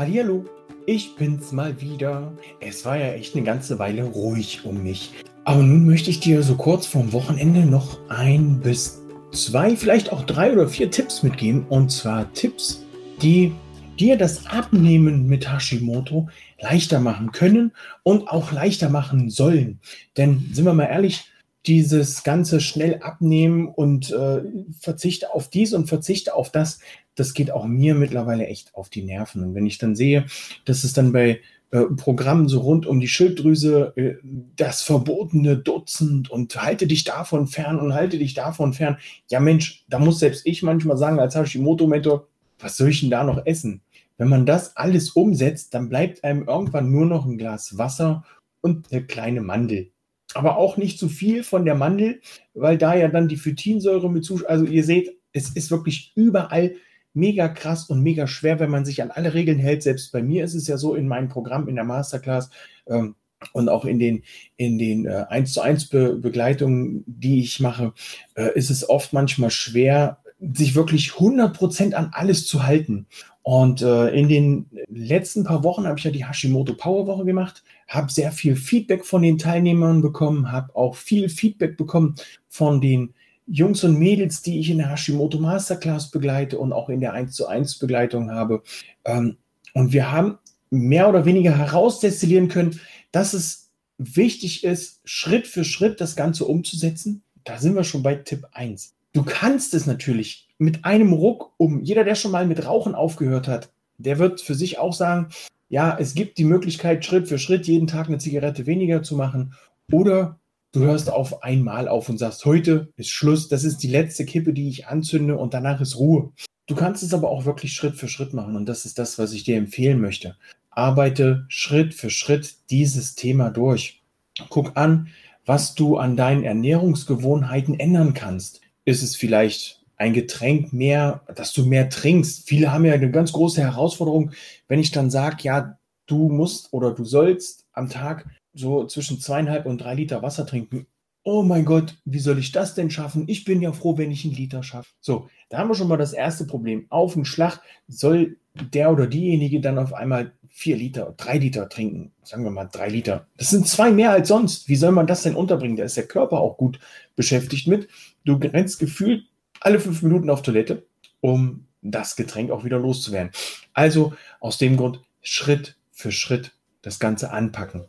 Hallihallo, ich bin's mal wieder. Es war ja echt eine ganze Weile ruhig um mich. Aber nun möchte ich dir so kurz vorm Wochenende noch ein bis zwei, vielleicht auch drei oder vier Tipps mitgeben. Und zwar Tipps, die dir das Abnehmen mit Hashimoto leichter machen können und auch leichter machen sollen. Denn sind wir mal ehrlich, dieses ganze schnell abnehmen und äh, verzichte auf dies und verzichte auf das, das geht auch mir mittlerweile echt auf die Nerven. Und wenn ich dann sehe, dass es dann bei äh, Programmen so rund um die Schilddrüse äh, das verbotene Dutzend und halte dich davon fern und halte dich davon fern. Ja Mensch, da muss selbst ich manchmal sagen, als Hashimoto-Mentor, was soll ich denn da noch essen? Wenn man das alles umsetzt, dann bleibt einem irgendwann nur noch ein Glas Wasser und eine kleine Mandel aber auch nicht zu viel von der Mandel, weil da ja dann die Phytinsäure mit zu. Also ihr seht, es ist wirklich überall mega krass und mega schwer, wenn man sich an alle Regeln hält. Selbst bei mir ist es ja so in meinem Programm, in der Masterclass ähm, und auch in den, in den äh, 1 zu 1 Be Begleitungen, die ich mache, äh, ist es oft manchmal schwer, sich wirklich 100% an alles zu halten. Und äh, in den letzten paar Wochen habe ich ja die Hashimoto Power Woche gemacht, habe sehr viel Feedback von den Teilnehmern bekommen, habe auch viel Feedback bekommen von den Jungs und Mädels, die ich in der Hashimoto Masterclass begleite und auch in der 1 zu 1 Begleitung habe. Ähm, und wir haben mehr oder weniger herausdestillieren können, dass es wichtig ist, Schritt für Schritt das Ganze umzusetzen. Da sind wir schon bei Tipp 1. Du kannst es natürlich mit einem Ruck um. Jeder, der schon mal mit Rauchen aufgehört hat, der wird für sich auch sagen, ja, es gibt die Möglichkeit, Schritt für Schritt jeden Tag eine Zigarette weniger zu machen. Oder du hörst auf einmal auf und sagst, heute ist Schluss, das ist die letzte Kippe, die ich anzünde und danach ist Ruhe. Du kannst es aber auch wirklich Schritt für Schritt machen und das ist das, was ich dir empfehlen möchte. Arbeite Schritt für Schritt dieses Thema durch. Guck an, was du an deinen Ernährungsgewohnheiten ändern kannst. Ist es vielleicht ein Getränk mehr, dass du mehr trinkst? Viele haben ja eine ganz große Herausforderung, wenn ich dann sage, ja, du musst oder du sollst am Tag so zwischen zweieinhalb und drei Liter Wasser trinken. Oh mein Gott, wie soll ich das denn schaffen? Ich bin ja froh, wenn ich einen Liter schaffe. So, da haben wir schon mal das erste Problem. Auf den Schlag soll der oder diejenige dann auf einmal vier Liter, drei Liter trinken. Sagen wir mal drei Liter. Das sind zwei mehr als sonst. Wie soll man das denn unterbringen? Da ist der Körper auch gut beschäftigt mit. Du rennst gefühlt alle fünf Minuten auf Toilette, um das Getränk auch wieder loszuwerden. Also aus dem Grund Schritt für Schritt das Ganze anpacken.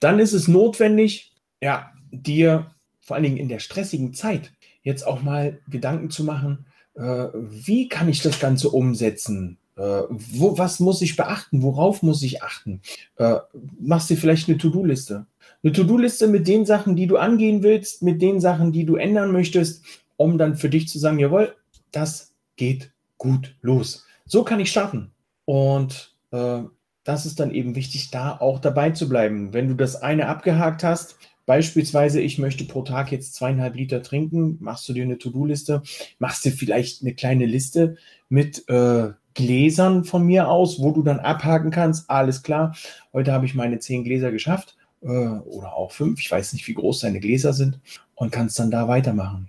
Dann ist es notwendig, ja, dir vor allen Dingen in der stressigen Zeit jetzt auch mal Gedanken zu machen, äh, wie kann ich das Ganze umsetzen? Äh, wo, was muss ich beachten? Worauf muss ich achten? Äh, machst dir vielleicht eine To-Do-Liste. Eine To-Do-Liste mit den Sachen, die du angehen willst, mit den Sachen, die du ändern möchtest, um dann für dich zu sagen, jawohl, das geht gut los. So kann ich starten. Und äh, das ist dann eben wichtig, da auch dabei zu bleiben. Wenn du das eine abgehakt hast, Beispielsweise, ich möchte pro Tag jetzt zweieinhalb Liter trinken, machst du dir eine To-Do-Liste, machst dir vielleicht eine kleine Liste mit äh, Gläsern von mir aus, wo du dann abhaken kannst, alles klar, heute habe ich meine zehn Gläser geschafft äh, oder auch fünf, ich weiß nicht, wie groß deine Gläser sind und kannst dann da weitermachen.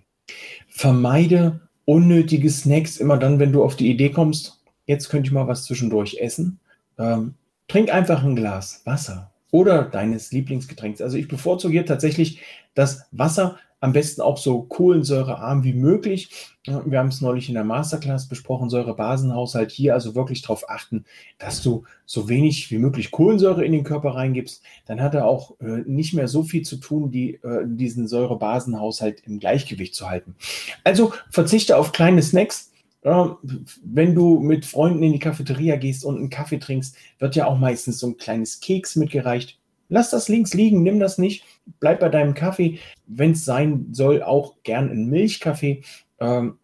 Vermeide unnötige Snacks immer dann, wenn du auf die Idee kommst, jetzt könnte ich mal was zwischendurch essen. Ähm, trink einfach ein Glas Wasser oder deines Lieblingsgetränks. Also ich bevorzuge tatsächlich das Wasser, am besten auch so kohlensäurearm wie möglich. Wir haben es neulich in der Masterclass besprochen, Säurebasenhaushalt. Hier also wirklich darauf achten, dass du so wenig wie möglich Kohlensäure in den Körper reingibst. Dann hat er auch äh, nicht mehr so viel zu tun, die, äh, diesen Säurebasenhaushalt im Gleichgewicht zu halten. Also verzichte auf kleine Snacks. Wenn du mit Freunden in die Cafeteria gehst und einen Kaffee trinkst, wird ja auch meistens so ein kleines Keks mitgereicht. Lass das links liegen, nimm das nicht, bleib bei deinem Kaffee. Wenn es sein soll, auch gern ein Milchkaffee. Ähm,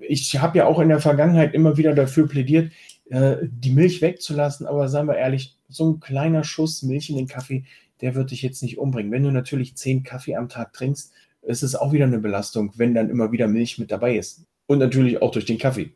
ich habe ja auch in der Vergangenheit immer wieder dafür plädiert, äh, die Milch wegzulassen, aber seien wir ehrlich, so ein kleiner Schuss Milch in den Kaffee, der wird dich jetzt nicht umbringen. Wenn du natürlich zehn Kaffee am Tag trinkst, ist es auch wieder eine Belastung, wenn dann immer wieder Milch mit dabei ist. Und natürlich auch durch den Kaffee.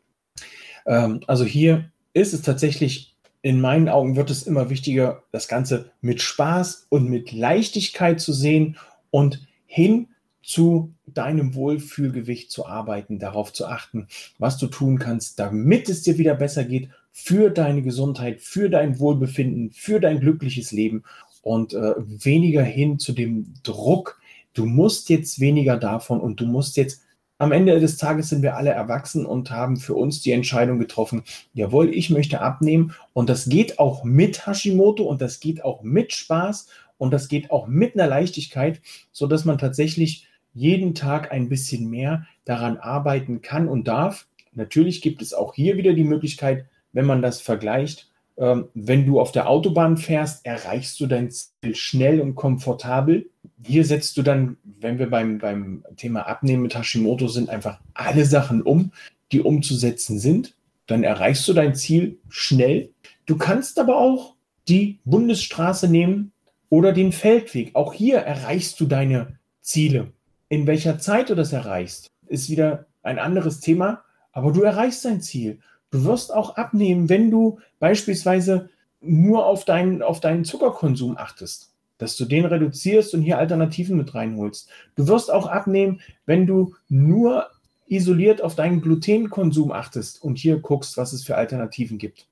Ähm, also hier ist es tatsächlich in meinen Augen wird es immer wichtiger, das Ganze mit Spaß und mit Leichtigkeit zu sehen und hin zu deinem Wohlfühlgewicht zu arbeiten, darauf zu achten, was du tun kannst, damit es dir wieder besser geht für deine Gesundheit, für dein Wohlbefinden, für dein glückliches Leben und äh, weniger hin zu dem Druck, du musst jetzt weniger davon und du musst jetzt am Ende des Tages sind wir alle erwachsen und haben für uns die Entscheidung getroffen, jawohl, ich möchte abnehmen und das geht auch mit Hashimoto und das geht auch mit Spaß und das geht auch mit einer Leichtigkeit, so dass man tatsächlich jeden Tag ein bisschen mehr daran arbeiten kann und darf. Natürlich gibt es auch hier wieder die Möglichkeit, wenn man das vergleicht, ähm, wenn du auf der Autobahn fährst, erreichst du dein Ziel schnell und komfortabel. Hier setzt du dann, wenn wir beim, beim Thema Abnehmen mit Hashimoto sind, einfach alle Sachen um, die umzusetzen sind. Dann erreichst du dein Ziel schnell. Du kannst aber auch die Bundesstraße nehmen oder den Feldweg. Auch hier erreichst du deine Ziele. In welcher Zeit du das erreichst, ist wieder ein anderes Thema, aber du erreichst dein Ziel. Du wirst auch abnehmen, wenn du beispielsweise nur auf deinen, auf deinen Zuckerkonsum achtest, dass du den reduzierst und hier Alternativen mit reinholst. Du wirst auch abnehmen, wenn du nur isoliert auf deinen Glutenkonsum achtest und hier guckst, was es für Alternativen gibt.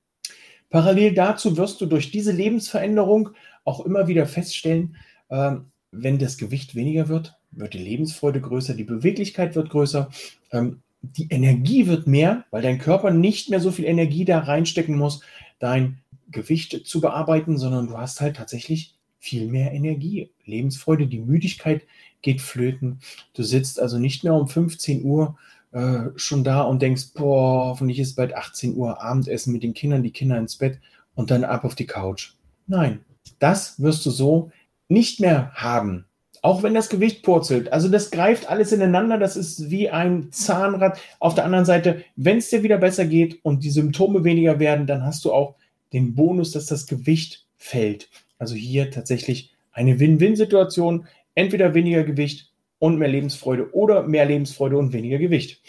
Parallel dazu wirst du durch diese Lebensveränderung auch immer wieder feststellen, äh, wenn das Gewicht weniger wird, wird die Lebensfreude größer, die Beweglichkeit wird größer. Ähm, die Energie wird mehr, weil dein Körper nicht mehr so viel Energie da reinstecken muss, dein Gewicht zu bearbeiten, sondern du hast halt tatsächlich viel mehr Energie. Lebensfreude, die Müdigkeit geht flöten. Du sitzt also nicht mehr um 15 Uhr äh, schon da und denkst, boah, hoffentlich ist bald 18 Uhr Abendessen mit den Kindern, die Kinder ins Bett und dann ab auf die Couch. Nein, das wirst du so nicht mehr haben. Auch wenn das Gewicht purzelt. Also das greift alles ineinander. Das ist wie ein Zahnrad. Auf der anderen Seite, wenn es dir wieder besser geht und die Symptome weniger werden, dann hast du auch den Bonus, dass das Gewicht fällt. Also hier tatsächlich eine Win-Win-Situation. Entweder weniger Gewicht und mehr Lebensfreude oder mehr Lebensfreude und weniger Gewicht.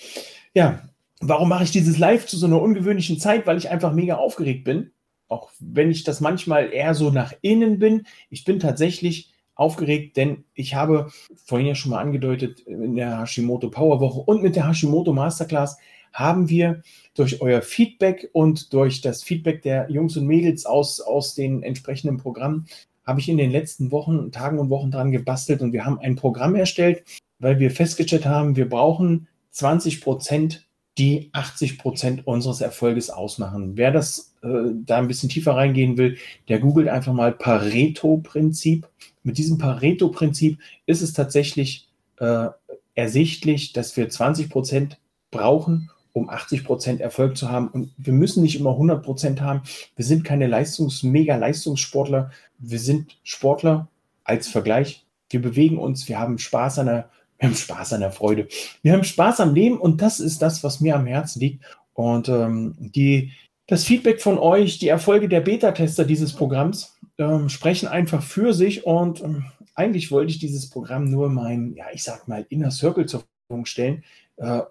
Ja, warum mache ich dieses Live zu so einer ungewöhnlichen Zeit? Weil ich einfach mega aufgeregt bin. Auch wenn ich das manchmal eher so nach innen bin. Ich bin tatsächlich aufgeregt, denn ich habe vorhin ja schon mal angedeutet, in der Hashimoto Power Woche und mit der Hashimoto Masterclass haben wir durch euer Feedback und durch das Feedback der Jungs und Mädels aus, aus den entsprechenden Programmen, habe ich in den letzten Wochen, Tagen und Wochen dran gebastelt und wir haben ein Programm erstellt, weil wir festgestellt haben, wir brauchen 20 Prozent, die 80 Prozent unseres Erfolges ausmachen. Wer das äh, da ein bisschen tiefer reingehen will, der googelt einfach mal Pareto-Prinzip mit diesem Pareto-Prinzip ist es tatsächlich äh, ersichtlich, dass wir 20 Prozent brauchen, um 80 Prozent Erfolg zu haben. Und wir müssen nicht immer 100 Prozent haben. Wir sind keine Leistungs-, mega Leistungssportler. Wir sind Sportler als Vergleich. Wir bewegen uns, wir haben Spaß an der, wir haben Spaß an der Freude. Wir haben Spaß am Leben und das ist das, was mir am Herzen liegt. Und ähm, die, das Feedback von euch, die Erfolge der Beta-Tester dieses Programms ähm, sprechen einfach für sich und ähm, eigentlich wollte ich dieses Programm nur meinem, ja, ich sag mal, Inner Circle zur Verfügung stellen. Äh,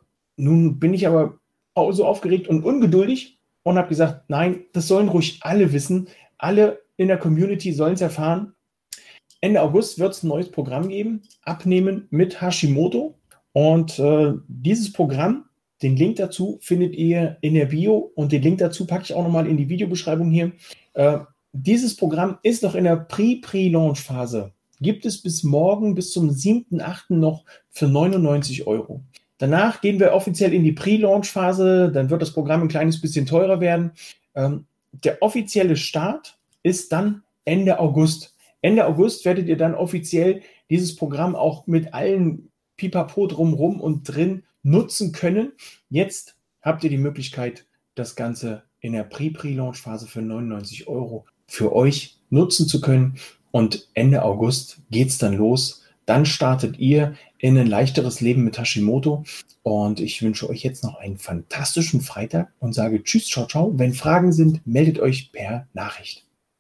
nun bin ich aber so aufgeregt und ungeduldig und habe gesagt, nein, das sollen ruhig alle wissen. Alle in der Community sollen es erfahren. Ende August wird es ein neues Programm geben, Abnehmen mit Hashimoto. Und äh, dieses Programm den Link dazu findet ihr in der Bio und den Link dazu packe ich auch nochmal in die Videobeschreibung hier. Äh, dieses Programm ist noch in der Pre-Pre-Launch-Phase. Gibt es bis morgen, bis zum 7.8. noch für 99 Euro. Danach gehen wir offiziell in die Pre-Launch-Phase. Dann wird das Programm ein kleines bisschen teurer werden. Ähm, der offizielle Start ist dann Ende August. Ende August werdet ihr dann offiziell dieses Programm auch mit allen Pipapo drumrum und drin nutzen können. Jetzt habt ihr die Möglichkeit, das Ganze in der Pre-Pre-Launch-Phase für 99 Euro für euch nutzen zu können. Und Ende August geht es dann los. Dann startet ihr in ein leichteres Leben mit Hashimoto. Und ich wünsche euch jetzt noch einen fantastischen Freitag und sage Tschüss, ciao, ciao. Wenn Fragen sind, meldet euch per Nachricht.